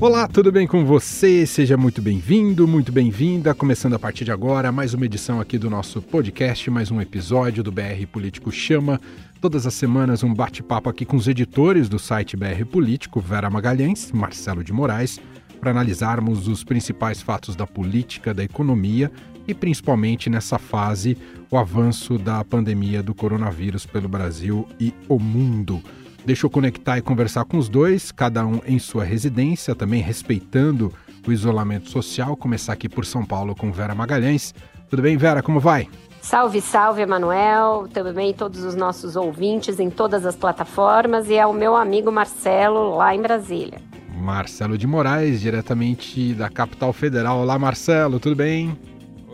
Olá, tudo bem com você? Seja muito bem-vindo, muito bem-vinda. Começando a partir de agora, mais uma edição aqui do nosso podcast, mais um episódio do BR Político Chama. Todas as semanas, um bate-papo aqui com os editores do site BR Político, Vera Magalhães, Marcelo de Moraes, para analisarmos os principais fatos da política, da economia e principalmente nessa fase o avanço da pandemia do coronavírus pelo Brasil e o mundo. Deixa eu conectar e conversar com os dois, cada um em sua residência, também respeitando o isolamento social. Começar aqui por São Paulo com Vera Magalhães. Tudo bem, Vera? Como vai? Salve, salve, Emanuel, também todos os nossos ouvintes em todas as plataformas e ao meu amigo Marcelo lá em Brasília. Marcelo de Moraes, diretamente da capital federal. Olá, Marcelo, tudo bem?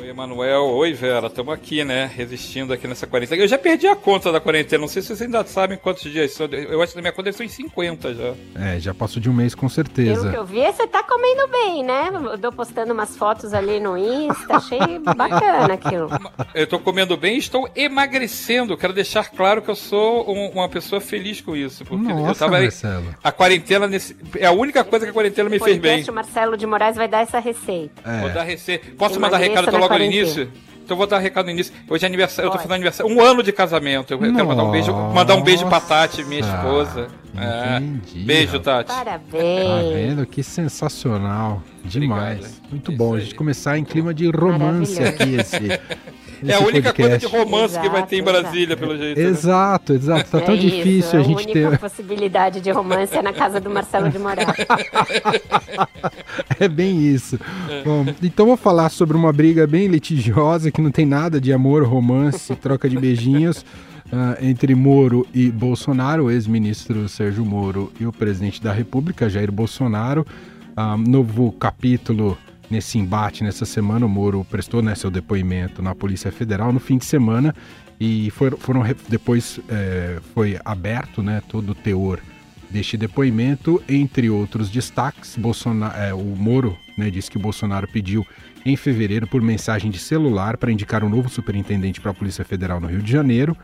Oi, Emanuel. Oi, Vera. Estamos aqui, né? Resistindo aqui nessa quarentena. Eu já perdi a conta da quarentena. Não sei se vocês ainda sabem quantos dias são. Eu acho que na minha conta são em 50 já. É, já passou de um mês com certeza. Pelo que eu vi, você tá comendo bem, né? Eu tô postando umas fotos ali no Insta. Achei bacana aquilo. Eu tô comendo bem e estou emagrecendo. Quero deixar claro que eu sou um, uma pessoa feliz com isso. Porque Nossa, eu tava. Marcelo. A quarentena nesse, é a única coisa que a quarentena me fez bem. O Marcelo de Moraes vai dar essa receita. É. Vou dar receita. Posso Emagreça mandar recado logo no início? Então vou dar recado no início. Hoje é aniversário, eu tô fazendo aniversário. Um ano de casamento. Eu quero mandar um beijo, mandar um beijo pra Tati, minha Nossa, esposa. É. entendi, Beijo, rapaz. Tati. Tá Parabéns. vendo? Que sensacional. Demais. Obrigado. Muito Isso bom. A aí. gente começar em clima de romance aqui esse. É a única coisa de podcast. romance que vai ter em Exato, Brasília, pelo jeito. né? Exato, exato. Tá tão é difícil isso, a gente única ter. possibilidade de romance é na casa do Marcelo de Moraes. É bem isso. Bom, então vou falar sobre uma briga bem litigiosa que não tem nada de amor, romance, troca de beijinhos ah, entre Moro e Bolsonaro, o ex-ministro Sérgio Moro e o presidente da República, Jair Bolsonaro. Ah, novo capítulo nesse embate nessa semana. O Moro prestou né, seu depoimento na Polícia Federal no fim de semana e foram, foram depois eh, foi aberto né, todo o teor deste depoimento, entre outros destaques, Bolsonaro, é, o Moro né, disse que o Bolsonaro pediu em fevereiro por mensagem de celular para indicar um novo superintendente para a Polícia Federal no Rio de Janeiro.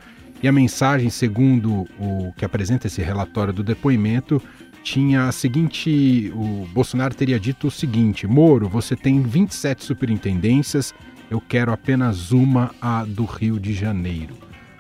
E a mensagem, segundo o que apresenta esse relatório do depoimento, tinha a seguinte: o Bolsonaro teria dito o seguinte: Moro, você tem 27 superintendências, eu quero apenas uma, a do Rio de Janeiro.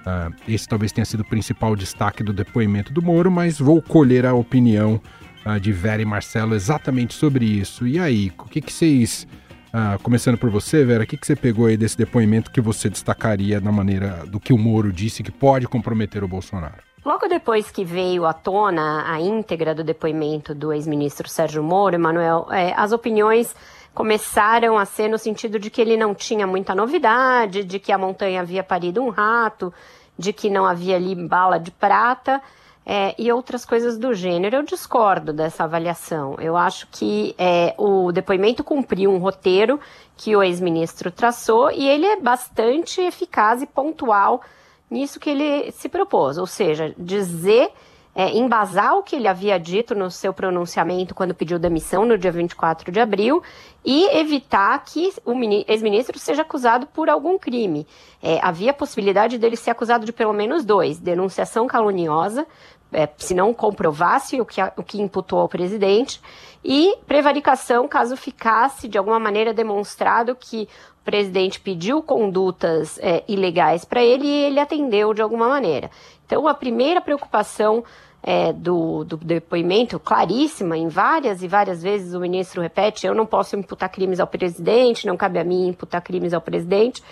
Ah, esse talvez tenha sido o principal destaque do depoimento do Moro, mas vou colher a opinião ah, de Vera e Marcelo exatamente sobre isso. E aí, o que, que vocês. ah, começando por você, Vera, o que, que você pegou aí desse depoimento que você destacaria na maneira do que o Moro disse que pode comprometer o Bolsonaro? Logo depois que veio à tona a íntegra do depoimento do ex-ministro Sérgio Moro, Emanuel, é, as opiniões começaram a ser no sentido de que ele não tinha muita novidade, de que a montanha havia parido um rato, de que não havia ali bala de prata. é, e outras coisas do gênero. Eu discordo dessa avaliação. Eu acho que é, o depoimento cumpriu um roteiro que o ex-ministro traçou e ele é bastante eficaz e pontual nisso que ele se propôs, ou seja, dizer, é, embasar o que ele havia dito no seu pronunciamento quando pediu demissão no dia 24 de abril e evitar que o mini- ex-ministro seja acusado por algum crime. É, havia possibilidade dele ser acusado de pelo menos dois: denunciação caluniosa, é, se não comprovasse o que, o que imputou ao presidente, e prevaricação, caso ficasse de alguma maneira demonstrado que presidente pediu condutas é, ilegais para ele e ele atendeu de alguma maneira. Então, a primeira preocupação é, do, do depoimento, claríssima, em várias e várias vezes o ministro repete: eu não posso imputar crimes ao presidente, não cabe a mim imputar crimes ao presidente.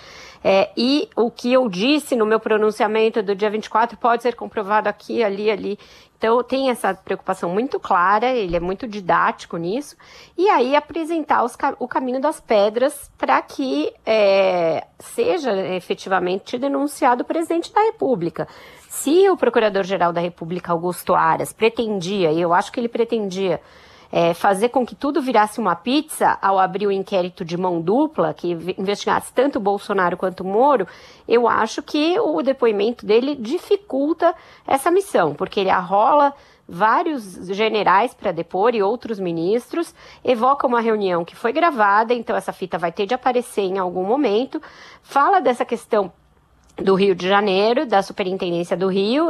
É, e o que eu disse no meu pronunciamento do dia 24 pode ser comprovado aqui, ali, ali. Então, tem essa preocupação muito clara, ele é muito didático nisso. E aí, apresentar os o caminho das pedras para que é, seja efetivamente denunciado o presidente da República. Se o Procurador-Geral da República, Augusto Aras, pretendia, e eu acho que ele pretendia, é, fazer com que tudo virasse uma pizza ao abrir o inquérito de mão dupla, que investigasse tanto Bolsonaro quanto Moro, eu acho que o depoimento dele dificulta essa missão, porque ele arrola vários generais para depor e outros ministros, evoca uma reunião que foi gravada, então essa fita vai ter de aparecer em algum momento, fala dessa questão do Rio de Janeiro, da Superintendência do Rio.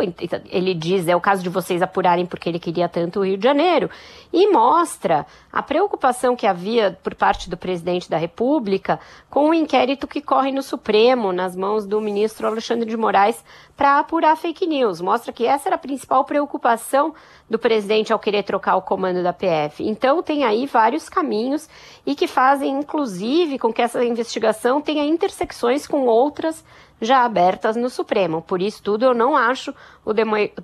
Ele diz: é o caso de vocês apurarem porque ele queria tanto o Rio de Janeiro. E mostra a preocupação que havia por parte do presidente da República com o inquérito que corre no Supremo, nas mãos do ministro Alexandre de Moraes, para apurar fake news. Mostra que essa era a principal preocupação do presidente ao querer trocar o comando da PF. Então, tem aí vários caminhos e que fazem, inclusive, com que essa investigação tenha intersecções com outras já abertas no Supremo. Por isso tudo, eu não acho o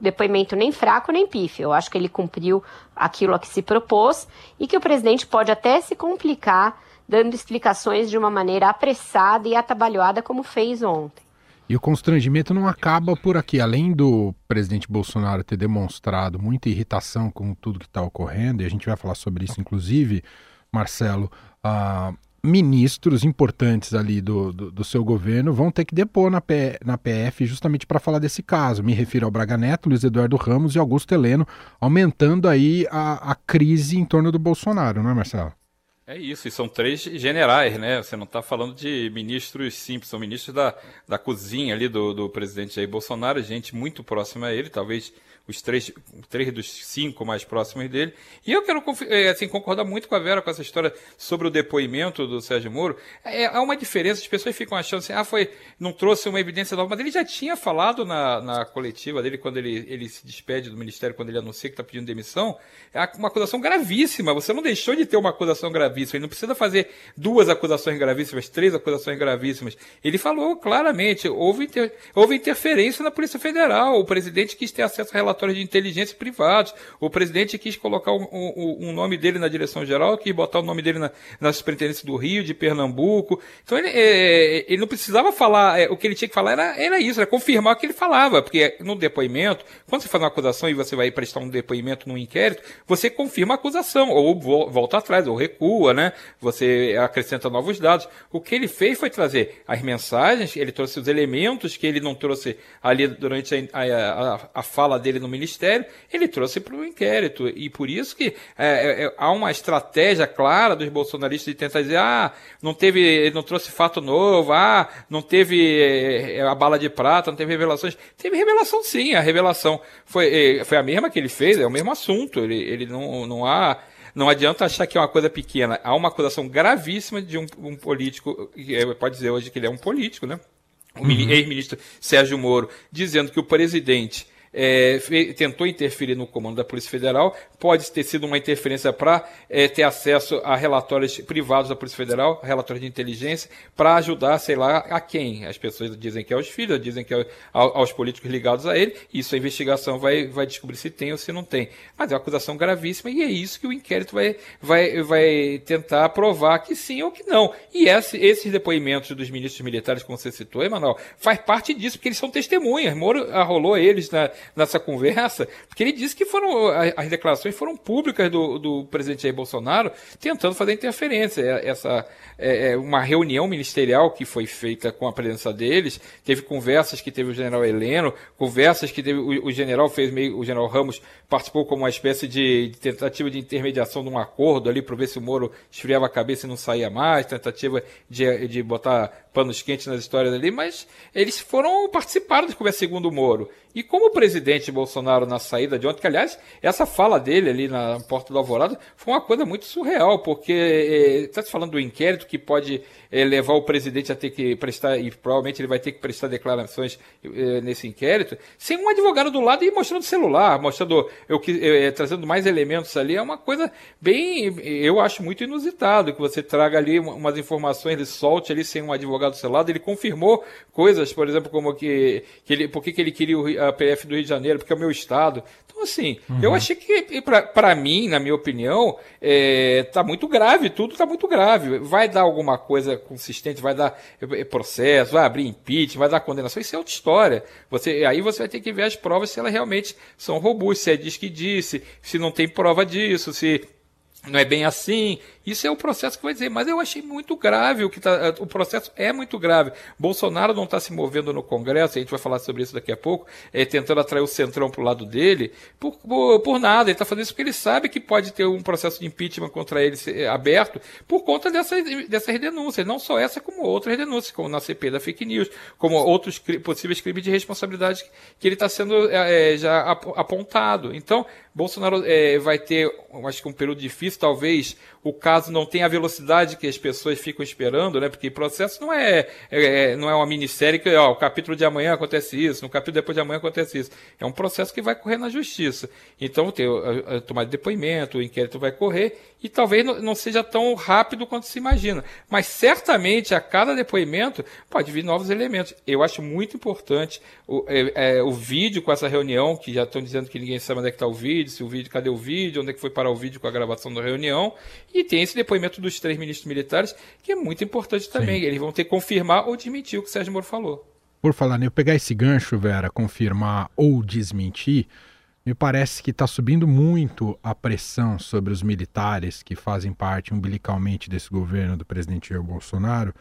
depoimento nem fraco nem pífio. Eu acho que ele cumpriu aquilo a que se propôs e que o presidente pode até se complicar dando explicações de uma maneira apressada e atabalhoada como fez ontem. E o constrangimento não acaba por aqui. Além do presidente Bolsonaro ter demonstrado muita irritação com tudo que está ocorrendo, e a gente vai falar sobre isso, inclusive, Marcelo, uh, ministros importantes ali do, do, do, seu governo vão ter que depor na, P, na PF justamente para falar desse caso. Me refiro ao Braga Neto, Luiz Eduardo Ramos e Augusto Heleno, aumentando aí a, a crise em torno do Bolsonaro, não é, Marcelo? É isso, e são três generais, né? Você não está falando de ministros simples, são ministros da, da cozinha ali do, do presidente Jair Bolsonaro, gente muito próxima a ele, talvez os três, três dos cinco mais próximos dele. E eu quero é, assim, concordar muito com a Vera com essa história sobre o depoimento do Sérgio Moro. É, há uma diferença, as pessoas ficam achando assim, ah, foi, não trouxe uma evidência nova, mas ele já tinha falado na, na coletiva dele, quando ele, ele se despede do Ministério, quando ele anuncia que está pedindo demissão, é uma acusação gravíssima. Você não deixou de ter uma acusação gravíssima. Ele não precisa fazer duas acusações gravíssimas, três acusações gravíssimas. Ele falou claramente, houve, inter, houve interferência na Polícia Federal, o presidente quis ter acesso a relatórios relatórios de inteligência privados. O presidente quis colocar um nome dele na direção geral, quis botar o nome dele na, na superintendência do Rio, de Pernambuco. Então ele, é, ele não precisava falar, é, o que ele tinha que falar era, era isso, era confirmar o que ele falava, porque no depoimento, quando você faz uma acusação e você vai prestar um depoimento num inquérito, você confirma a acusação, ou volta atrás, ou recua, né? Você acrescenta novos dados. O que ele fez foi trazer as mensagens, ele trouxe os elementos que ele não trouxe ali durante a, a, a fala dele no ministério, ele trouxe para o inquérito. E por isso que é, é, é, há uma estratégia clara dos bolsonaristas de tentar dizer, ah, não teve, ele não trouxe fato novo, ah, não teve é, a bala de prata, não teve revelações. Teve revelação sim, a revelação foi, é, foi a mesma que ele fez, é o mesmo assunto. Ele, ele não, não há não adianta achar que é uma coisa pequena. Há uma acusação gravíssima de um, um político, pode dizer hoje que ele é um político, né? O uhum. ex-ministro Sérgio Moro, dizendo que o presidente é, tentou interferir no comando da Polícia Federal, pode ter sido uma interferência para é, ter acesso a relatórios privados da Polícia Federal, relatórios de inteligência, para ajudar, sei lá, a quem. As pessoas dizem que é aos filhos, dizem que é aos políticos ligados a ele, isso a investigação vai, vai descobrir se tem ou se não tem. Mas é uma acusação gravíssima e é isso que o inquérito vai, vai, vai tentar provar que sim ou que não. E esse, esses depoimentos dos ministros militares, como você citou, Emanuel, faz parte disso, porque eles são testemunhas. Moro arrolou eles na, nessa conversa, porque ele disse que foram as declarações foram públicas do, do presidente Jair Bolsonaro tentando fazer interferência. É, essa é, é, uma reunião ministerial que foi feita com a presença deles, teve conversas que teve o general Heleno, conversas que teve o, o general fez meio, o general Ramos participou como uma espécie de, de tentativa de intermediação de um acordo ali para ver se o Moro esfriava a cabeça e não saía mais, tentativa de, de botar panos quentes nas histórias ali, mas eles foram participaram das conversas segundo o Moro. E como o presidente Bolsonaro na saída de ontem, que aliás, essa fala dele ali na porta do Alvorada foi uma coisa muito surreal, porque está eh, se falando do inquérito que pode é, levar o presidente a ter que prestar, e provavelmente ele vai ter que prestar declarações é, nesse inquérito, sem um advogado do lado e mostrando celular, mostrando, eu, trazendo mais elementos ali, é uma coisa bem, eu acho muito inusitado, que você traga ali umas informações, ele solte ali sem um advogado do seu lado, ele confirmou coisas, por exemplo, como que, que ele, por que, ele queria a PF do Rio de Janeiro, porque é o meu estado. Então, assim, uhum. eu achei que, para mim, na minha opinião, é, tá muito grave, tudo tá muito grave. Vai dar alguma coisa consistente, vai dar é, processo, vai abrir impeachment, vai dar condenação, isso é outra história. Você, aí você vai ter que ver as provas se elas realmente são robustas, se é diz que disse, se não tem prova disso, se não é bem assim. Isso é o processo que vai dizer. Mas eu achei muito grave o que tá, o processo é muito grave. Bolsonaro não está se movendo no Congresso, a gente vai falar sobre isso daqui a pouco, é, tentando atrair o centrão para o lado dele, por, por, por nada. Ele está fazendo isso porque ele sabe que pode ter um processo de impeachment contra ele aberto por conta dessas, dessas denúncias. Não só essa, como outras denúncias, como na CP da fake news, como outros possíveis crimes de responsabilidade que ele está sendo é, já apontado. Então, Bolsonaro é, vai ter, acho que um período difícil, talvez o caso não tenha a velocidade que as pessoas ficam esperando, né? Porque processo não é, é não é uma minissérie que, ó, o capítulo de amanhã acontece isso, no capítulo depois de amanhã acontece isso. É um processo que vai correr na justiça. Então, tem de depoimento, o inquérito vai correr e talvez não, não seja tão rápido quanto se imagina. Mas certamente a cada depoimento pode vir novos elementos. Eu acho muito importante o, é, é, o vídeo com essa reunião, que já estão dizendo que ninguém sabe onde é que está o vídeo, se o vídeo, cadê o vídeo, onde é que foi parar o vídeo com a gravação da reunião. E tem esse depoimento dos três ministros militares, que é muito importante também. Sim. Eles vão ter que confirmar ou desmentir o que o Sérgio Moro falou. Por falar, né, eu pegar esse gancho, Vera, confirmar ou desmentir, me parece que está subindo muito a pressão sobre os militares que fazem parte umbilicalmente desse governo do presidente Jair Bolsonaro,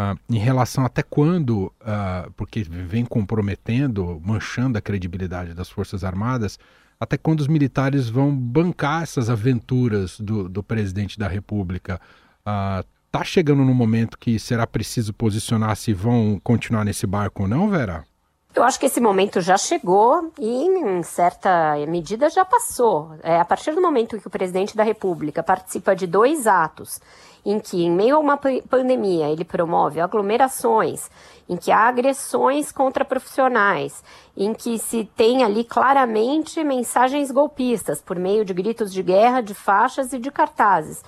uh, em relação até quando, uh, porque vem comprometendo, manchando a credibilidade das Forças Armadas, até quando os militares vão bancar essas aventuras do, do presidente da República. Está uh, chegando no momento que será preciso posicionar se vão continuar nesse barco ou não, Vera? Eu acho que esse momento já chegou e, em certa medida, já passou. É, a partir do momento que o presidente da República participa de dois atos, em que, em meio a uma pandemia, ele promove aglomerações, em que há agressões contra profissionais, em que se tem ali claramente mensagens golpistas por meio de gritos de guerra, de faixas e de cartazes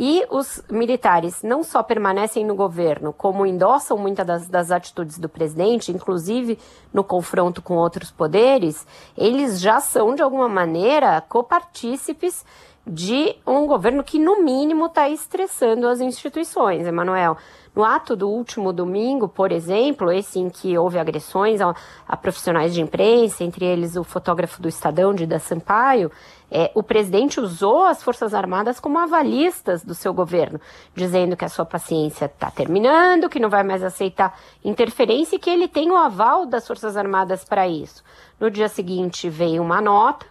e os militares não só permanecem no governo, como endossam muitas das, das, atitudes do presidente, inclusive no confronto com outros poderes, eles já são, de alguma maneira, copartícipes de um governo que, no mínimo, está estressando as instituições, Emanuel. No ato do último domingo, por exemplo, esse em que houve agressões a, a profissionais de imprensa, entre eles o fotógrafo do Estadão, Dida Sampaio, é, o presidente usou as Forças Armadas como avalistas do seu governo, dizendo que a sua paciência está terminando, que não vai mais aceitar interferência e que ele tem o aval das Forças Armadas para isso. No dia seguinte veio uma nota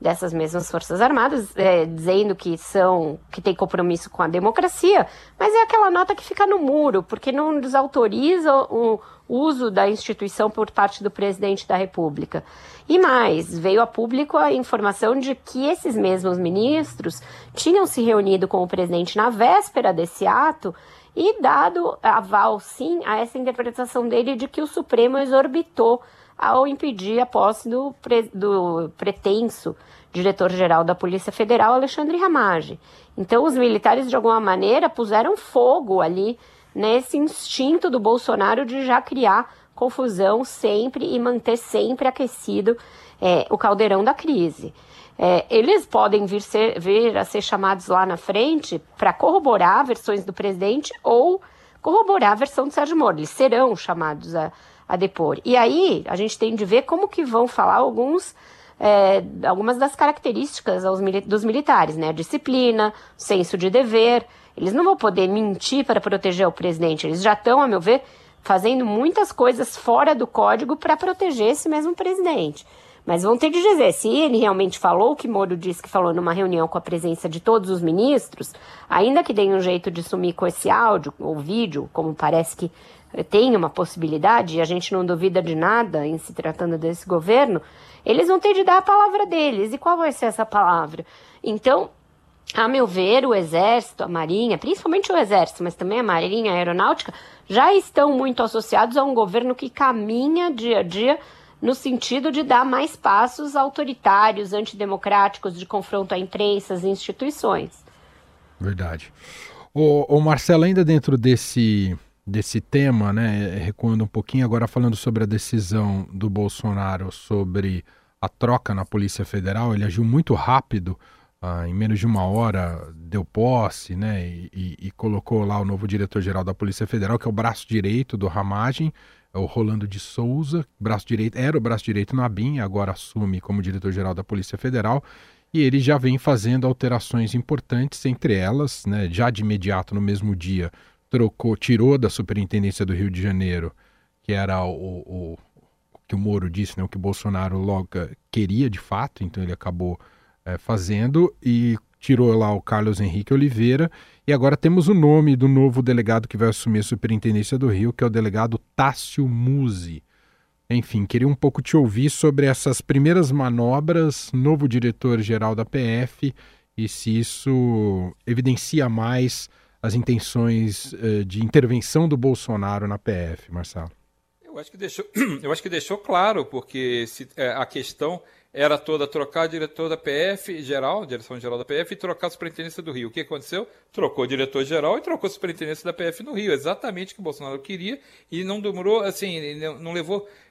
dessas mesmas Forças Armadas, é, dizendo que são que tem compromisso com a democracia, mas é aquela nota que fica no muro, porque não desautoriza o uso da instituição por parte do presidente da República. E mais, veio a público a informação de que esses mesmos ministros tinham se reunido com o presidente na véspera desse ato e dado aval, sim, a essa interpretação dele de que o Supremo exorbitou ao impedir a posse do, pre, do pretenso diretor-geral da Polícia Federal, Alexandre Ramage. Então, os militares, de alguma maneira, puseram fogo ali nesse instinto do Bolsonaro de já criar confusão sempre e manter sempre aquecido é, o caldeirão da crise. É, eles podem vir, ser, vir a ser chamados lá na frente para corroborar versões do presidente ou corroborar a versão do Sérgio Moro. Eles serão chamados a, a depor. E aí a gente tem de ver como que vão falar alguns é, algumas das características aos, dos militares, né? Disciplina, senso de dever. Eles não vão poder mentir para proteger o presidente. Eles já estão, a meu ver, fazendo muitas coisas fora do código para proteger esse mesmo presidente. Mas vão ter de dizer, se ele realmente falou o que Moro disse que falou numa reunião com a presença de todos os ministros, ainda que deem um jeito de sumir com esse áudio ou vídeo, como parece que tem uma possibilidade, e a gente não duvida de nada em se tratando desse governo, eles vão ter de dar a palavra deles. E qual vai ser essa palavra? Então, a meu ver, o Exército, a Marinha, principalmente o Exército, mas também a Marinha, a Aeronáutica, já estão muito associados a um governo que caminha dia a dia no sentido de dar mais passos autoritários, antidemocráticos, de confronto à imprensa, às instituições. Verdade. O, Marcelo, ainda dentro desse, desse tema, né, recuando um pouquinho, agora falando sobre a decisão do Bolsonaro sobre a troca na Polícia Federal, ele agiu muito rápido, ah, em menos de uma hora deu posse, né, e, e, e colocou lá o novo diretor-geral da Polícia Federal, que é o braço direito do Ramagem, é o Rolando de Souza, braço direito, era o braço direito na BIM, agora assume como diretor-geral da Polícia Federal, e ele já vem fazendo alterações importantes, entre elas, né, já de imediato no mesmo dia, trocou, tirou da Superintendência do Rio de Janeiro, que era o, o que o Moro disse, né, o que o Bolsonaro logo queria de fato, então ele acabou é, fazendo e tirou lá o Carlos Henrique Oliveira. E agora temos o nome do novo delegado que vai assumir a Superintendência do Rio, que é o delegado Tássio Musi. Enfim, queria um pouco te ouvir sobre essas primeiras manobras, novo diretor-geral da PF, e se isso evidencia mais as intenções uh, de intervenção do Bolsonaro na PF, Marcelo. Eu acho que deixou, eu acho que deixou claro, porque se, é, a questão era toda trocar o diretor da PF geral, direção geral da PF, e trocar a superintendência do Rio. O que aconteceu? Trocou o diretor geral e trocou a superintendência da PF no Rio. Exatamente o que o Bolsonaro queria e não demorou, assim, não levou é, é,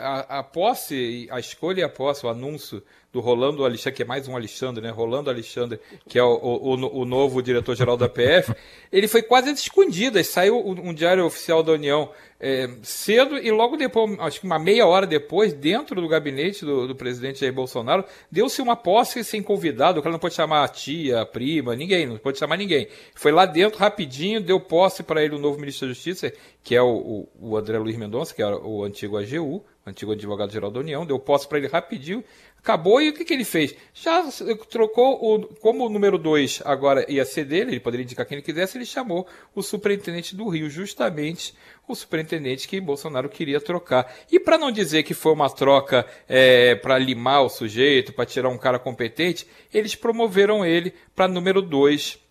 a, a, posse, a escolha e a posse, o anúncio do Rolando Alexandre, que é mais um Alexandre, né? Rolando Alexandre, que é o, o, o novo diretor-geral da PF, ele foi quase escondido. Saiu um diário oficial da União é, cedo e logo depois, acho que uma meia hora depois, dentro do gabinete do, do presidente Jair Bolsonaro, deu-se uma posse sem convidado. O cara não pode chamar a tia, a prima, ninguém, não pode chamar ninguém. Foi lá dentro, rapidinho, deu posse para ele o novo ministro da Justiça, que é o, o, o André Luiz Mendonça, que era o antigo AGU, antigo advogado-geral da União, deu posse para ele rapidinho, acabou e o que, que ele fez? Já trocou, o, como o número 2 agora ia ser dele, ele poderia indicar quem ele quisesse, ele chamou o superintendente do Rio, justamente o superintendente que Bolsonaro queria trocar. E para não dizer que foi uma troca é, para limar o sujeito, para tirar um cara competente, eles promoveram ele para número 2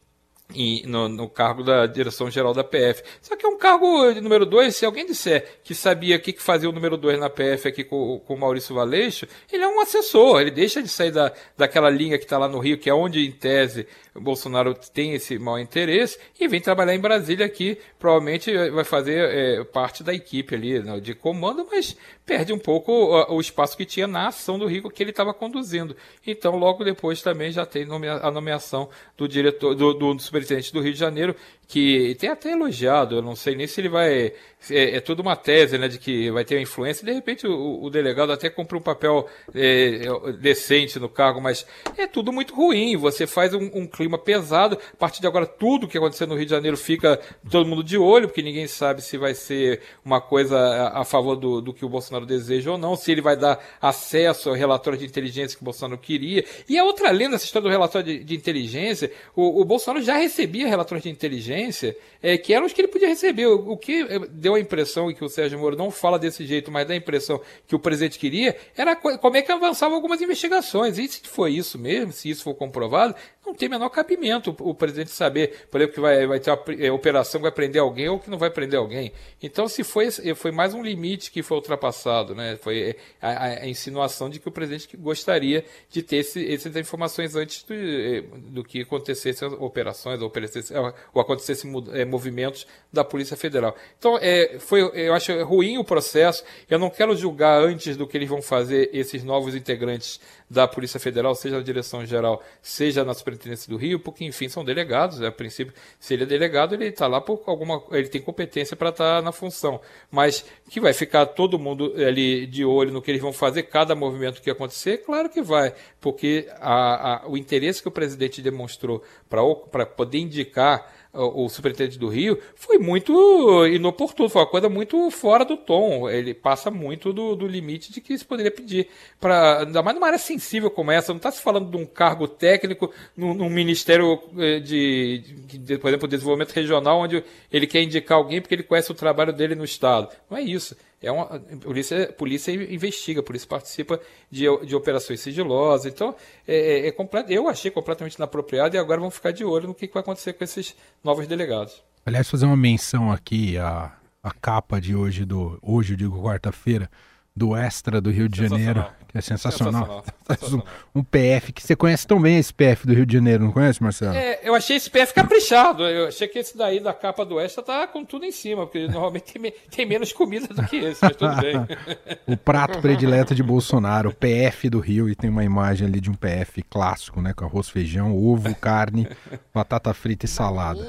no, no, cargo da direção geral da PF. Só que é um cargo número dois, se alguém disser que sabia o que, que fazia o número dois na PF aqui com, com o Maurício Valeixo, ele é um assessor, ele deixa de sair da, daquela linha que está lá no Rio, que é onde, em tese, o Bolsonaro tem esse mau interesse, e vem trabalhar em Brasília aqui, provavelmente vai fazer é, parte da equipe ali né, de comando, mas perde um pouco o, o, espaço que tinha na ação do Rio que ele estava conduzindo. Então, logo depois também já tem a nomeação do diretor, do, do superintendente do Rio de Janeiro, que tem até elogiado, eu não sei nem se ele vai. É, é tudo uma tese, né, de que vai ter uma influência, de repente o, o delegado até cumpre um papel é, decente no cargo, mas é tudo muito ruim. Você faz um, um, clima pesado. A partir de agora, tudo que acontecer no Rio de Janeiro fica todo mundo de olho, porque ninguém sabe se vai ser uma coisa a, a favor do, do que o Bolsonaro deseja ou não, se ele vai dar acesso ao relatório de inteligência que o Bolsonaro queria. E a outra lenda, essa história do relatório de, de inteligência, o, o Bolsonaro já recebia relatórios de inteligência é, que eram os que ele podia receber. O, que é, deu a impressão, e que o Sérgio Moro não fala desse jeito, mas dá a impressão que o presidente queria, era como é que avançavam algumas investigações. E se foi isso mesmo, se isso for comprovado, não tem menor cabimento o, presidente saber, por exemplo, que vai, vai ter uma é, operação que vai prender alguém ou que não vai prender alguém. Então, se foi, foi mais um limite que foi ultrapassado, né? Foi é, a, a insinuação de que o presidente gostaria de ter esse, essas informações antes do, é, do que acontecesse as operações ou, ou acontecesse movimentos da Polícia Federal. Então, é, foi, eu acho ruim o processo. Eu não quero julgar antes do que eles vão fazer esses novos integrantes da Polícia Federal, seja na direção geral, seja na Superintendência do Rio, porque, enfim, são delegados. Né? A princípio, se ele é delegado, ele está lá por alguma. ele tem competência para estar tá na função. Mas que vai ficar todo mundo ali de olho no que eles vão fazer, cada movimento que acontecer, claro que vai, porque a, a, o interesse que o presidente demonstrou para poder indicar o, superintendente do Rio, foi muito inoportuno, foi uma coisa muito fora do tom. Ele passa muito do, do limite de que se poderia pedir. Pra, ainda mais numa área sensível como essa, não está se falando de um cargo técnico num, num ministério eh, de, de, de, por exemplo, desenvolvimento regional, onde ele quer indicar alguém porque ele conhece o trabalho dele no Estado. Não é isso. É uma, polícia, polícia investiga, a polícia participa de, de operações sigilosas. Então, é, é, é completo, eu achei completamente inapropriado e agora vamos ficar de olho no que, que vai acontecer com esses novos delegados. Aliás, fazer uma menção aqui à, à capa de hoje, do hoje, eu digo quarta-feira, do Extra do Rio de Janeiro, que é sensacional. sensacional. Um, um, PF, que você conhece tão bem esse PF do Rio de Janeiro, não conhece, Marcelo? É, eu achei esse PF caprichado. Eu achei que esse daí da capa do Extra tá com tudo em cima, porque normalmente tem, tem menos comida do que esse, mas tudo bem. o prato predileto de Bolsonaro, o PF do Rio, e tem uma imagem ali de um PF clássico, né? Com arroz, feijão, ovo, carne, batata frita e salada.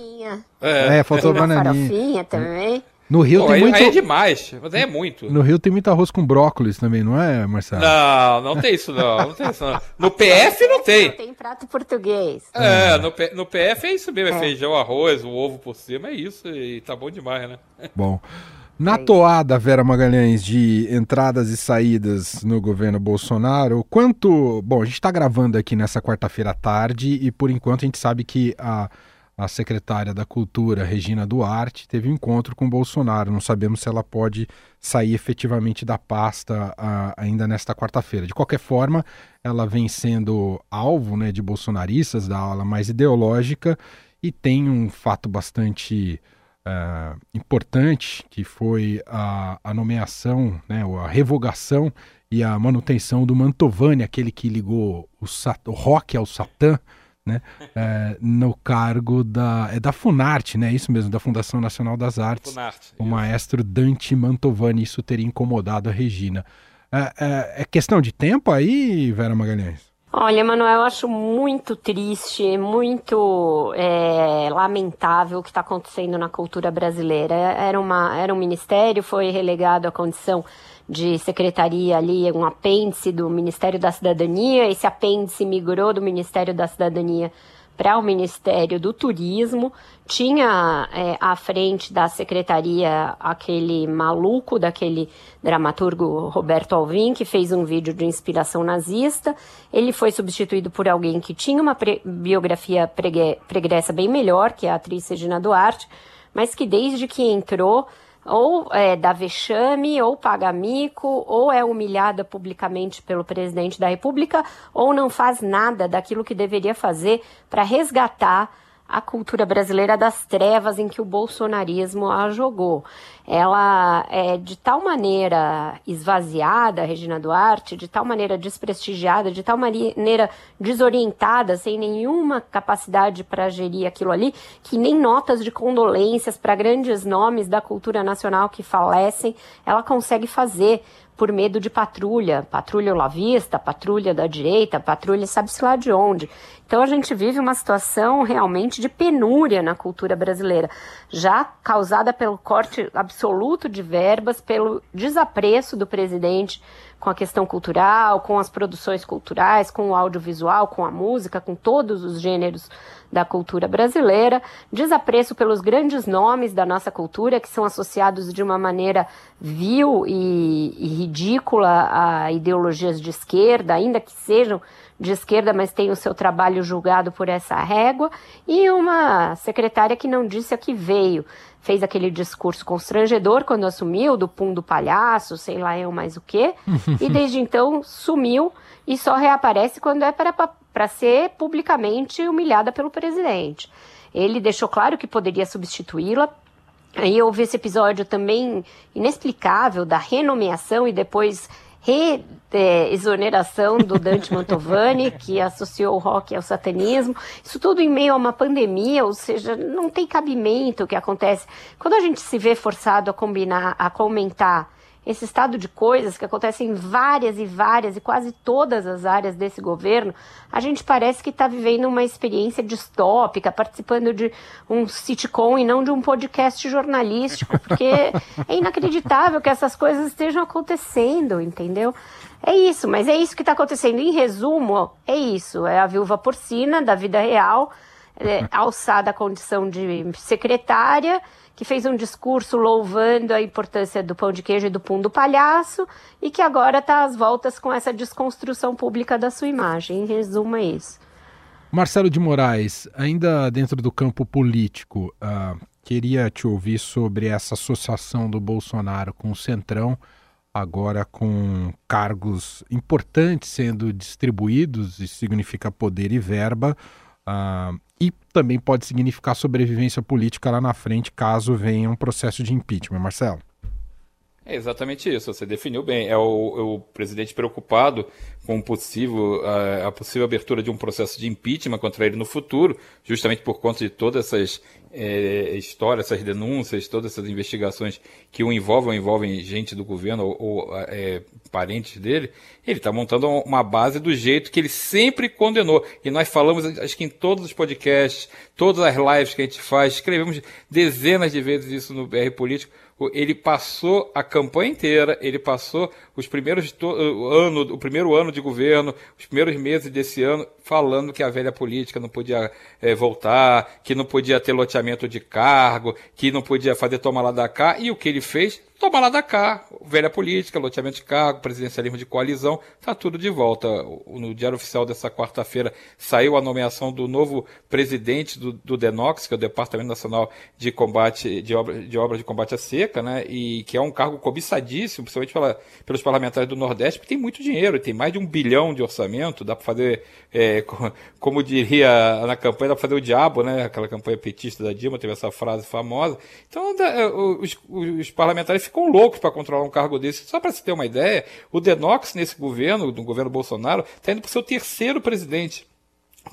É, é faltou bananinha. farofinha também. No Rio Pô, tem aí, muito. aí é demais, mas aí é muito. No Rio tem muito arroz com brócolis também, não é, Marcelo? Não, não tem isso não, não tem isso não. No PF não tem. Tem prato português. É, no, P- no PF é isso mesmo, é feijão, arroz, o ovo por cima, é isso, e tá bom demais, né? Bom. Na toada, Vera Magalhães, de entradas e saídas no governo Bolsonaro, quanto. Bom, a gente está gravando aqui nessa quarta-feira à tarde e por enquanto a gente sabe que a, a secretária da Cultura, Regina Duarte, teve um encontro com Bolsonaro. Não sabemos se ela pode sair efetivamente da pasta ah, ainda nesta quarta-feira. De qualquer forma, ela vem sendo alvo né, de bolsonaristas da ala mais ideológica e tem um fato bastante eh, importante, que foi a, a nomeação, né, ou a revogação e a manutenção do Mantovani, aquele que ligou o, o rock ao Satã, né, eh, no cargo da, é da Funarte, né, isso mesmo, da Fundação Nacional das Artes, Funarte, o isso. maestro Dante Mantovani, isso teria incomodado a Regina. É, é- é questão de tempo aí, Vera Magalhães? Olha, Manuel, eu acho muito triste, muito é, lamentável o que está acontecendo na cultura brasileira. Era, uma, era um ministério, foi relegado à condição de secretaria ali, um apêndice do Ministério da Cidadania. Esse apêndice migrou do Ministério da Cidadania para o Ministério do Turismo. Tinha é, à frente da secretaria aquele maluco daquele dramaturgo Roberto Alvim, que fez um vídeo de inspiração nazista. Ele foi substituído por alguém que tinha uma pre- biografia pregressa bem melhor, que é a atriz Regina Duarte, mas que desde que entrou ou é, dá vexame, ou paga mico, ou é humilhada publicamente pelo presidente da República, ou não faz nada daquilo que deveria fazer para resgatar a cultura brasileira das trevas em que o bolsonarismo a jogou. Ela é de tal maneira esvaziada, Regina Duarte, de tal maneira desprestigiada, de tal maneira desorientada, sem nenhuma capacidade para gerir aquilo ali, que nem notas de condolências para grandes nomes da cultura nacional que falecem, ela consegue fazer por medo de patrulha, patrulha olavista, patrulha da direita, patrulha sabe-se lá de onde. Então a gente vive uma situação realmente de penúria na cultura brasileira, já causada pelo corte absoluto de verbas, pelo desapreço do presidente com a questão cultural, com as produções culturais, com o audiovisual, com a música, com todos os gêneros da cultura brasileira, desapreço pelos grandes nomes da nossa cultura que são associados de uma maneira vil e, e ridícula a ideologias de esquerda, ainda que sejam de esquerda, mas tem o seu trabalho julgado por essa régua, e uma secretária que não disse a que veio. Fez aquele discurso constrangedor quando assumiu, do pum do palhaço, sei lá eu mais o quê, e desde então sumiu e só reaparece quando é para ser publicamente humilhada pelo presidente. Ele deixou claro que poderia substituí-la, Aí houve esse episódio também inexplicável da renomeação e depois re, é, exoneração do Dante Mantovani, que associou o rock ao satanismo. Isso tudo em meio a uma pandemia, ou seja, não tem cabimento o que acontece. Quando a gente se vê forçado a combinar, a comentar esse estado de coisas que acontecem em várias e várias e quase todas as áreas desse governo, a gente parece que está vivendo uma experiência distópica, participando de um sitcom e não de um podcast jornalístico, porque é inacreditável que essas coisas estejam acontecendo, entendeu? É isso, mas é isso que está acontecendo. Em resumo, é isso: é a viúva porcina da vida real, é, alçada à condição de secretária que fez um discurso louvando a importância do pão de queijo e do pum do palhaço e que agora está às voltas com essa desconstrução pública da sua imagem. Em resumo, é isso. Marcelo de Moraes, ainda dentro do campo político, uh, queria te ouvir sobre essa associação do Bolsonaro com o Centrão, agora com cargos importantes sendo distribuídos, isso significa poder e verba. Uh, e também pode significar sobrevivência política lá na frente, caso venha um processo de impeachment. Marcelo. É exatamente isso, você definiu bem. É o, é o presidente preocupado com possível, a, a, possível abertura de um processo de impeachment contra ele no futuro, justamente por conta de todas essas é, histórias, essas denúncias, todas essas investigações que o envolvem ou envolvem gente do governo ou, ou é, parentes dele. Ele está montando uma base do jeito que ele sempre condenou. E nós falamos, acho que em todos os podcasts, todas as lives que a gente faz, escrevemos dezenas de vezes isso no BR Político ele passou a campanha inteira, ele passou os primeiros ano, o primeiro ano de governo, os primeiros meses desse ano, falando que a velha política não podia é, voltar, que não podia ter loteamento de cargo, que não podia fazer toma lá da cá, e o que ele fez? Toma lá da cá, velha política, loteamento de cargo, presidencialismo de coalizão, tá tudo de volta. No Diário Oficial dessa quarta-feira saiu a nomeação do novo presidente do, do DENOX, que é o Departamento Nacional de Combate de Obra de, obra de Combate à Seca, né? E que é um cargo cobiçadíssimo, principalmente pela, pelos parlamentares do Nordeste, porque tem muito dinheiro, tem mais de um bilhão de orçamento, dá para fazer, é, como diria na campanha, dá para fazer o diabo, né? Aquela campanha petista da Dilma teve essa frase famosa. Então, os, os parlamentares ficam loucos para controlar um cargo desse. Só para se ter uma ideia, o Denox nesse governo, no governo Bolsonaro, está indo para o seu terceiro presidente.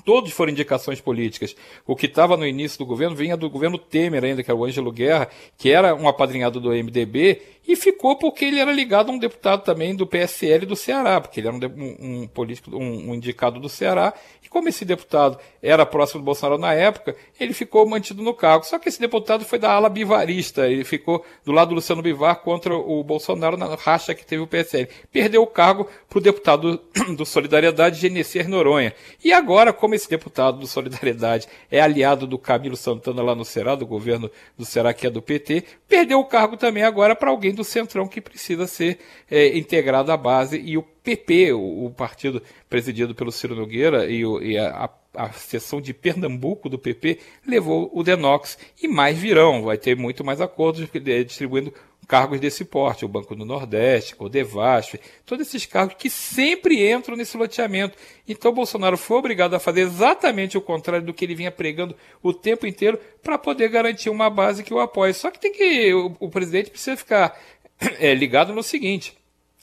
Todos foram indicações políticas. O que estava no início do governo vinha do governo Temer ainda, que era o Ângelo Guerra, que era um apadrinhado do MDB, e ficou porque ele era ligado a um deputado também do PSL do Ceará, porque ele era um, um político, um, um, indicado do Ceará, e como esse deputado era próximo do Bolsonaro na época, ele ficou mantido no cargo. Só que esse deputado foi da ala bivarista, ele ficou do lado do Luciano Bivar contra o Bolsonaro na racha que teve o PSL. Perdeu o cargo para o deputado do Solidariedade, Genecer Noronha. E agora, como esse deputado do Solidariedade é aliado do Camilo Santana lá no Ceará, do governo do Ceará, que é do PT, perdeu o cargo também agora para alguém do Centrão que precisa ser é, integrado à base. E o PP, o, o, partido presidido pelo Ciro Nogueira e, o, e a, a, a seção de Pernambuco do PP levou o Denox e mais virão, vai ter muito mais acordos distribuindo cargos desse porte, o Banco do Nordeste, o Devasf, todos esses cargos que sempre entram nesse loteamento. Então Bolsonaro foi obrigado a fazer exatamente o contrário do que ele vinha pregando o tempo inteiro para poder garantir uma base que o apoie. Só que tem que o, o presidente precisa ficar é, ligado no seguinte: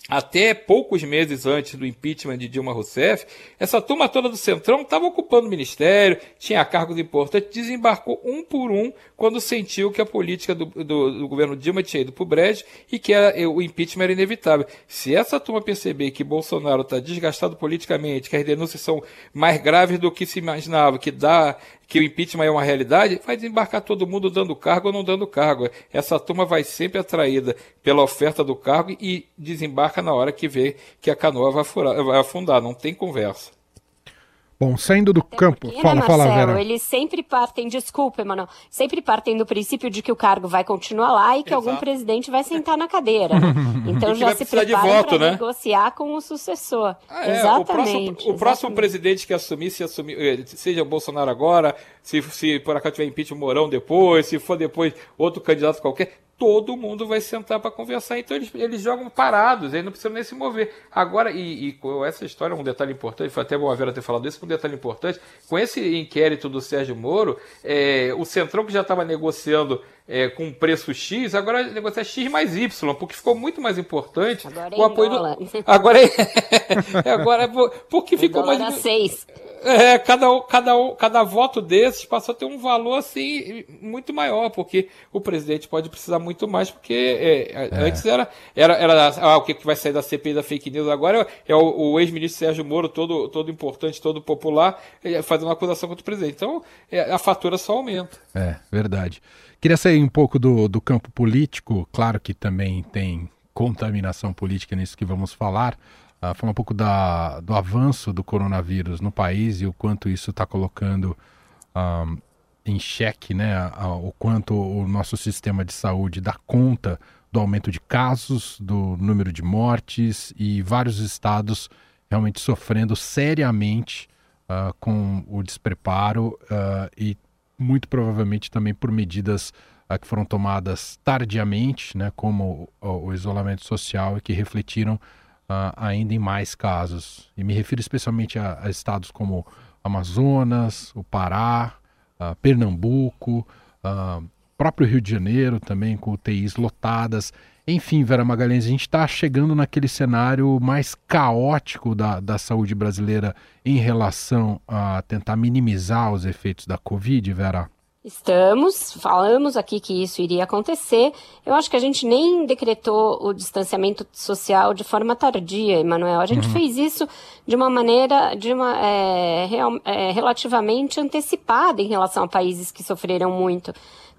até poucos meses antes do impeachment de Dilma Rousseff, essa turma toda do Centrão estava ocupando o ministério, tinha cargos importantes, desembarcou um por um quando sentiu que a política do, do, do governo Dilma tinha ido para o brejo e que a, o impeachment era inevitável. Se essa turma perceber que Bolsonaro está desgastado politicamente, que as denúncias são mais graves do que se imaginava, que dá que o impeachment é uma realidade, vai desembarcar todo mundo dando cargo ou não dando cargo. Essa turma vai sempre atraída pela oferta do cargo e desembarca na hora que vê que a canoa vai, furar, vai afundar, não tem conversa. Bom, saindo do é campo, porque, fala, né, fala, Marcelo, Vera. Eles sempre partem, desculpa, Emanuel, sempre partem do princípio de que o cargo vai continuar lá e que Exato. algum presidente vai sentar na cadeira. Né? Então já se voto, para né? negociar com o sucessor. Ah, é, exatamente. O próximo, o próximo exatamente. presidente que assumir, se assumir, eh, seja o Bolsonaro agora, se, se por acaso tiver impeachment Mourão depois, se for depois outro candidato qualquer, todo mundo vai sentar para conversar. Então eles, eles jogam parados, eles não precisam nem se mover. Agora, e, e com essa história, um detalhe importante, foi até bom a Vera ter falado isso, um detalhe importante, com esse inquérito do Sérgio Moro, é, o Centrão que já estava negociando é, com preço X, agora negocia X mais Y, porque ficou muito mais importante Agora é o em apoio dólar. do. Agora é. é agora é por- porque O ficou dólar mais. seis. É, cada, cada, cada voto desses passou a ter um valor assim muito maior, porque o presidente pode precisar muito mais, porque é, antes era, era, era ah, o que vai sair da CPI da fake news agora é o, o ex-ministro Sérgio Moro, todo, todo importante, todo popular, é, fazendo uma acusação contra o presidente. Então é, a fatura só aumenta. É, verdade. Queria sair um pouco do, do campo político, claro que também tem contaminação política nisso que vamos falar. Ah, falar um pouco da, do avanço do coronavírus no país e o quanto isso está colocando ah, em xeque né, a- o quanto o nosso sistema de saúde dá conta do aumento de casos, do número de mortes e vários estados realmente sofrendo seriamente ah, com o despreparo ah, e muito provavelmente também por medidas ah, que foram tomadas tardiamente, né, como o, o isolamento social e que refletiram ah, ainda em mais casos. E me refiro especialmente a, a estados como Amazonas, o Pará, ah, Pernambuco, próprio Rio de Janeiro também com UTIs lotadas. Enfim, Vera Magalhães, a gente está chegando naquele cenário mais caótico da, da saúde brasileira em relação a tentar minimizar os efeitos da Covid, Vera? Estamos, falamos aqui que isso iria acontecer. Eu acho que a gente nem decretou o distanciamento social de forma tardia, Emanuel. A gente fez isso de uma maneira de uma, é, real, é, relativamente antecipada em relação a países que sofreram muito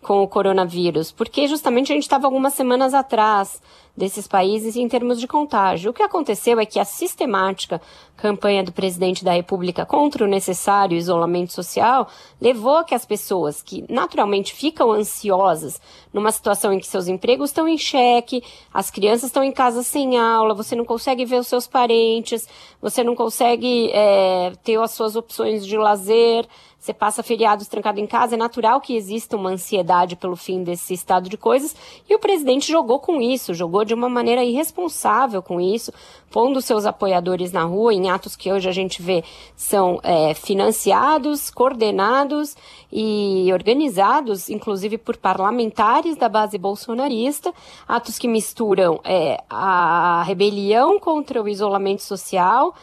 com o coronavírus, porque justamente a gente estava algumas semanas atrás desses países em termos de contágio. O que aconteceu é que a sistemática campanha do presidente da República contra o necessário isolamento social levou a que as pessoas que naturalmente ficam ansiosas numa situação em que seus empregos estão em xeque, as crianças estão em casa sem aula, você não consegue ver os seus parentes, você não consegue é, ter as suas opções de lazer, você passa feriados trancado em casa, é natural que exista uma ansiedade pelo fim desse estado de coisas, e o presidente jogou com isso, jogou de uma maneira irresponsável com isso, pondo seus apoiadores na rua em atos que hoje a gente vê são é, financiados, coordenados e organizados, inclusive por parlamentares da base bolsonarista, atos que misturam é, a rebelião contra o isolamento social,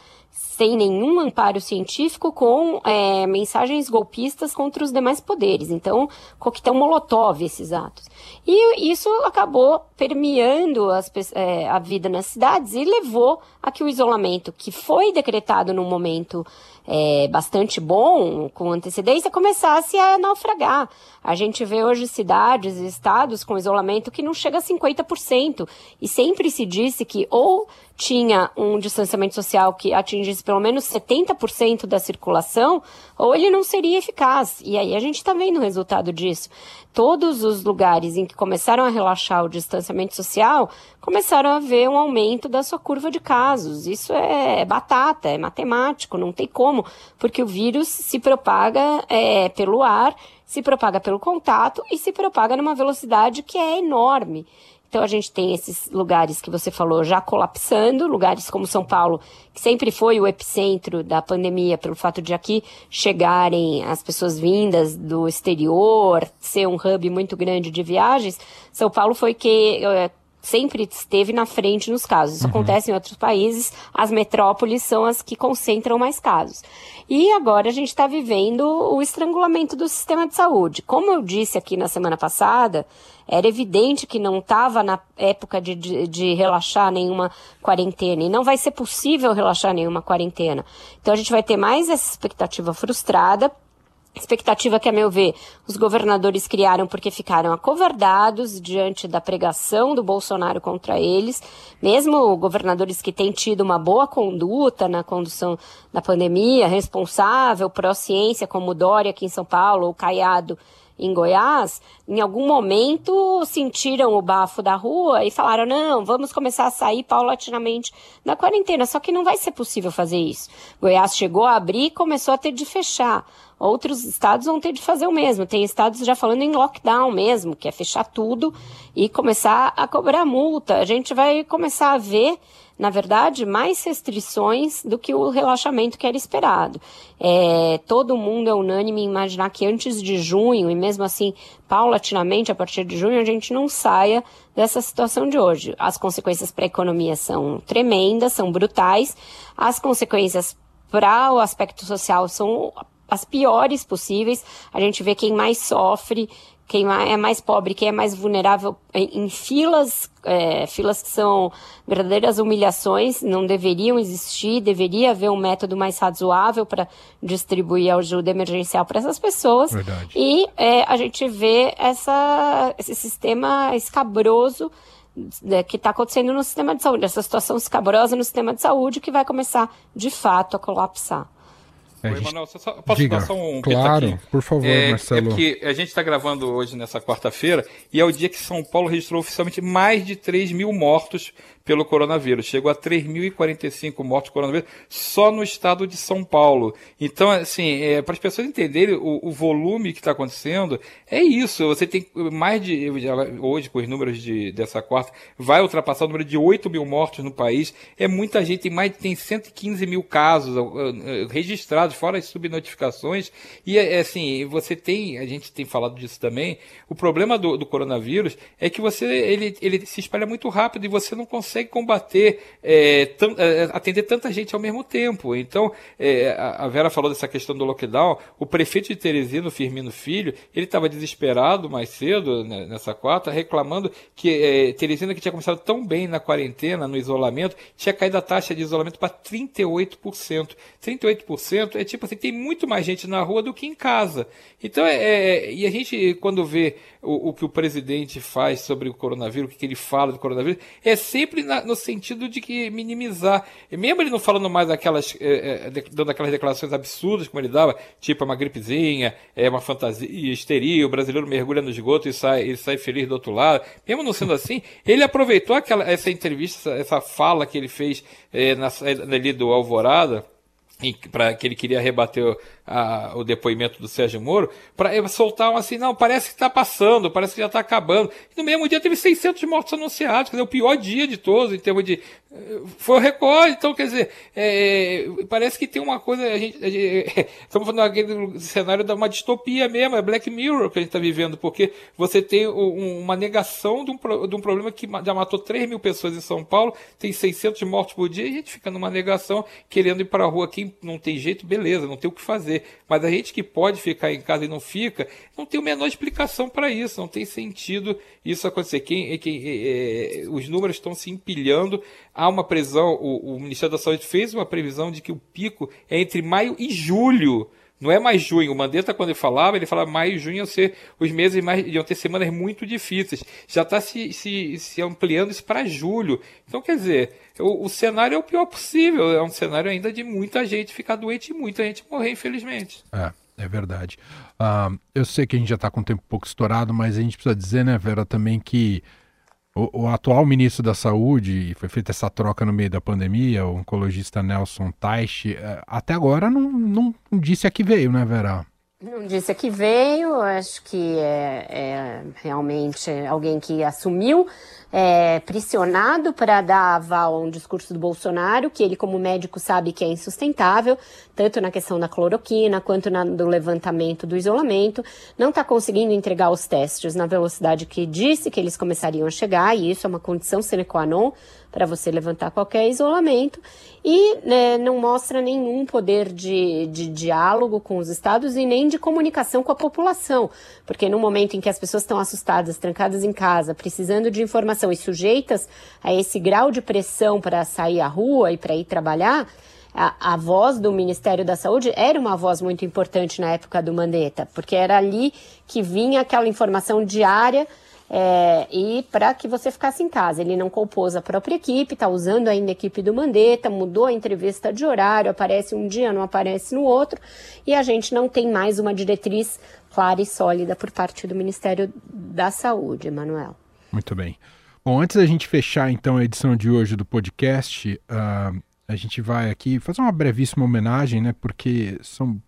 sem nenhum amparo científico, com é, mensagens golpistas contra os demais poderes. Então, coquetel molotov esses atos. E isso acabou permeando as, é, a vida nas cidades e levou a que o isolamento, que foi decretado num momento é, bastante bom, com antecedência, começasse a naufragar. A gente vê hoje cidades e estados com isolamento que não chega a 50%. E sempre se disse que ou tinha um distanciamento social que atingisse pelo menos 70% da circulação, ou ele não seria eficaz. E aí a gente está vendo o resultado disso. Todos os lugares em que começaram a relaxar o distanciamento social começaram a ver um aumento da sua curva de casos. Isso é batata, é matemático, não tem como, porque o vírus se propaga é, pelo ar, se propaga pelo contato e se propaga numa velocidade que é enorme. Então a gente tem esses lugares que você falou já colapsando, lugares como São Paulo, que sempre foi o epicentro da pandemia pelo fato de aqui chegarem as pessoas vindas do exterior, ser um hub muito grande de viagens. São Paulo foi que eh, sempre esteve na frente nos casos. Isso uhum. acontece em outros países, as metrópoles são as que concentram mais casos. E agora a gente está vivendo o estrangulamento do sistema de saúde. Como eu disse aqui na semana passada, era evidente que não estava na época de, de, de, relaxar nenhuma quarentena e não vai ser possível relaxar nenhuma quarentena. Então a gente vai ter mais essa expectativa frustrada Expectativa que, a meu ver, os governadores criaram porque ficaram acovardados diante da pregação do Bolsonaro contra eles, mesmo governadores que têm tido uma boa conduta na condução da pandemia, responsável, pró-ciência, como Dória aqui em São Paulo, ou Caiado em Goiás, em algum momento sentiram o bafo da rua e falaram: não, vamos começar a sair paulatinamente da quarentena. Só que não vai ser possível fazer isso. Goiás chegou a abrir e começou a ter de fechar. Outros estados vão ter de fazer o mesmo. Tem estados já falando em lockdown mesmo, que é fechar tudo e começar a cobrar multa. A gente vai começar a ver na verdade, mais restrições do que o relaxamento que era esperado. É, todo mundo é unânime em imaginar que antes de junho, e mesmo assim, paulatinamente, a partir de junho, a gente não saia dessa situação de hoje. As consequências para a economia são tremendas, são brutais, as consequências para o aspecto social são as piores possíveis. A gente vê quem mais sofre, quem é mais pobre, quem é mais vulnerável em, filas, é, filas que são verdadeiras humilhações, não deveriam existir, deveria haver um método mais razoável para distribuir ajuda emergencial para essas pessoas. Verdade. E é, a gente vê essa, esse sistema escabroso né, que está acontecendo no sistema de saúde, essa situação escabrosa no sistema de saúde que vai começar, de fato, a colapsar. É, Oi, Manuel, só, posso Diga, dar só um Claro, por favor, é, Marcelo. É porque a gente está gravando hoje nessa quarta-feira e é o dia que São Paulo registrou oficialmente mais de 3 mil mortos pelo coronavírus. Chegou a 3.045 mortos coronavírus só no estado de São Paulo. Então, assim, é, para as pessoas entenderem o, o volume que está acontecendo, é isso. Você tem mais de. Hoje, com os números de, dessa quarta, vai ultrapassar o número de 8 mil mortos no país. É muita gente, tem mais tem 115 mil casos registrados, fora as subnotificações. E, é, assim, você tem, a gente tem falado disso também, o problema do, do coronavírus é que você ele, ele se espalha muito rápido e você não consegue consegue combater, é, é, atender tanta gente ao mesmo tempo. Então, é, a Vera falou dessa questão do lockdown. O prefeito de Teresina, Firmino Filho, ele estava desesperado mais cedo, né, nessa quarta, reclamando que é, Teresina, que tinha começado tão bem na quarentena, no isolamento, tinha caído a taxa de isolamento para 38%. 38% é tipo assim, tem muito mais gente na rua do que em casa. Então, é, é e a gente, quando vê o, o, que o presidente faz sobre o coronavírus, o que, ele fala do coronavírus, é sempre na, no sentido de que minimizar. E mesmo ele não falando mais aquelas, é, é, dando aquelas declarações absurdas como ele dava, tipo é uma gripezinha, é uma fantasia, histeria, o brasileiro mergulha no esgoto e sai, e sai feliz do outro lado. Mesmo não sendo assim, ele aproveitou aquela, essa entrevista, essa, essa fala que ele fez é, na, ali do Alvorada, para que ele queria rebater a, o depoimento do Sérgio Moro, para soltar um assim, não, parece que está passando, parece que já está acabando. E no mesmo dia teve 600 mortos anunciados, quer dizer, o pior dia de todos, em termos de. Foi o recorde, então, quer dizer, é, parece que tem uma coisa. A gente, a gente, estamos falando daquele cenário de uma distopia mesmo, é Black Mirror que a gente está vivendo, porque você tem um, uma negação de um, de um problema que já matou 3 mil pessoas em São Paulo, tem 600 mortos por dia, e a gente fica numa negação, querendo ir para a rua. Quem não tem jeito, beleza, não tem o que fazer fazer. Mas a gente que pode ficar em casa e não fica, não tem a menor explicação para isso, não tem sentido isso acontecer. Quem, quem, é, é, os números estão se empilhando, há uma previsão, o, o Ministério da Saúde fez uma previsão de que o pico é entre maio e julho. Não é mais junho. O Mandetta, quando ele falava, ele falava maio e junho iam ser os meses mais, iam ter semanas muito difíceis. Já está se, se, se ampliando isso para julho. Então, quer dizer, o, o, cenário é o pior possível. É um cenário ainda de muita gente ficar doente e muita gente morrer, infelizmente. É. É verdade. Uh, eu sei que a gente já está com o tempo um pouco estourado, mas a gente precisa dizer, né, Vera, também que o, o, atual ministro da Saúde, foi feita essa troca no meio da pandemia, o oncologista Nelson Teich, é, até agora não, não, disse a que veio, né, Vera? Não disse que veio, acho que é, é realmente alguém que assumiu é, pressionado para dar aval a um discurso do Bolsonaro, que ele, como médico, sabe que é insustentável, tanto na questão da cloroquina quanto na, do levantamento do isolamento, não está conseguindo entregar os testes na velocidade que disse que eles começariam a chegar, e isso é uma condição sine qua non para você levantar qualquer isolamento e né, não mostra nenhum poder de, de diálogo com os estados e nem de comunicação com a população, porque no momento em que as pessoas estão assustadas, trancadas em casa, precisando de informação e sujeitas a esse grau de pressão para sair à rua e para ir trabalhar, a, a, voz do Ministério da Saúde era uma voz muito importante na época do Mandetta, porque era ali que vinha aquela informação diária é, e para que você ficasse em casa. Ele não compôs a própria equipe, está usando ainda a equipe do Mandetta, mudou a entrevista de horário, aparece um dia, não aparece no outro, e a gente não tem mais uma diretriz clara e sólida por parte do Ministério da Saúde, Emanuel. Muito bem. Bom, antes da gente fechar então a edição de hoje do podcast, uh, a gente vai aqui fazer uma brevíssima homenagem, né? Porque são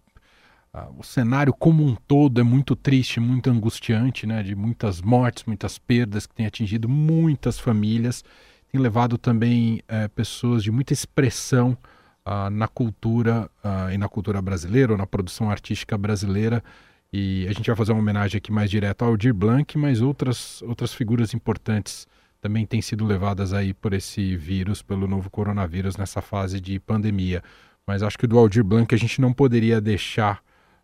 o cenário como um todo é muito triste, muito angustiante, né? De muitas mortes, muitas perdas que tem atingido muitas famílias, tem levado também é, pessoas de muita expressão ah, na cultura ah, e na cultura brasileira ou na produção artística brasileira. E a gente vai fazer uma homenagem aqui mais direta ao Aldir Blanc, mas outras, outras figuras importantes também têm sido levadas aí por esse vírus, pelo novo coronavírus nessa fase de pandemia. Mas acho que do Aldir Blanc a gente não poderia deixar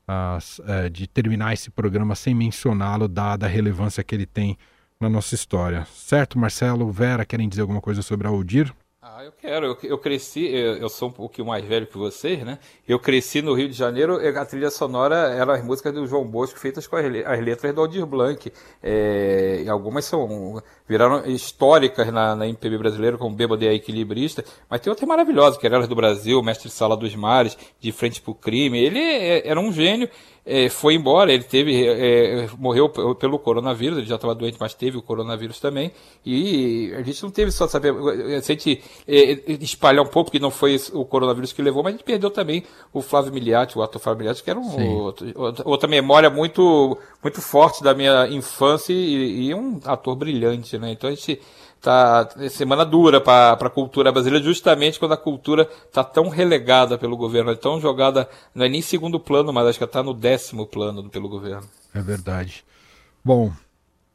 uh, de terminar esse programa sem mencioná-lo, dada a relevância que ele tem na nossa história. Certo, Marcelo, Vera, querem dizer alguma coisa sobre Aldir? Ah, eu quero. Eu, eu cresci, eu, eu, sou um pouquinho mais velho que vocês, né? Eu cresci no Rio de Janeiro, a trilha sonora era as músicas do João Bosco feitas com as, as letras do Aldir Blanc. É, algumas são viraram históricas na, na MPB brasileira, como Bêbado e a Equilibrista, mas tem outras maravilhosas, que Elas do Brasil, Mestre Sala dos Mares, De Frente pro Crime. Ele é, era um gênio é, foi embora, ele teve, é, é morreu pelo coronavírus, ele já estava doente, mas teve o coronavírus também, e a gente não teve só saber, se a gente é, espalhar um pouco que não foi o coronavírus que levou, mas a gente perdeu também o Flávio Miliati, o ator Flávio Miliati, que era um, outro, outra memória muito, muito forte da minha infância e, e um ator brilhante, né, então a gente tá semana dura para a cultura brasileira, justamente quando a cultura está tão relegada pelo governo, é tão jogada, não é nem segundo plano, mas acho que está no décimo plano pelo governo. É verdade. Bom,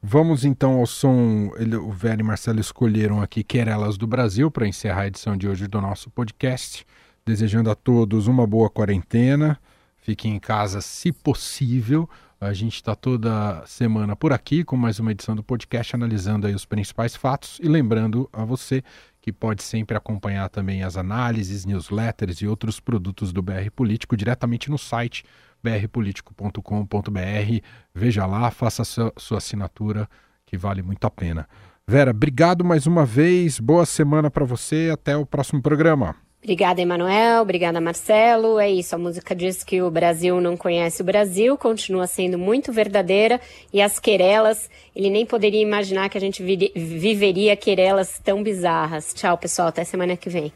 Vamos então ao som. Ele, o Vera e Marcelo escolheram aqui Querelas do Brasil para encerrar a edição de hoje do nosso podcast. Desejando a todos uma boa quarentena. Fiquem em casa se possível. A gente está toda semana por aqui com mais uma edição do podcast analisando aí os principais fatos e lembrando a você que pode sempre acompanhar também as análises, newsletters e outros produtos do BR Político diretamente no site brpolitico.com.br. Veja lá, faça sua, sua assinatura, que vale muito a pena. Vera, obrigado mais uma vez, boa semana para você, até o próximo programa. Obrigada, Emanuel. Obrigada, Marcelo. É isso. A música diz que o Brasil não conhece o Brasil, continua sendo muito verdadeira. E as querelas, ele nem poderia imaginar que a gente viveria querelas tão bizarras. Tchau, pessoal. Até semana que vem.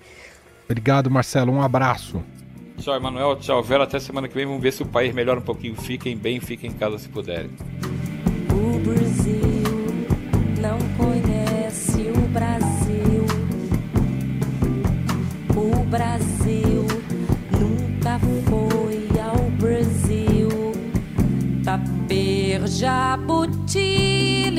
Obrigado, Marcelo. Um abraço. Tchau, Emanuel. Tchau, Vera. Até semana que vem. Vamos ver se o país melhora um pouquinho. Fiquem bem, fiquem em casa se puderem. O Brasil não conhece Brasil nunca foi ao Brasil. Taper, Jabuti,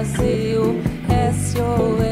Liana. BR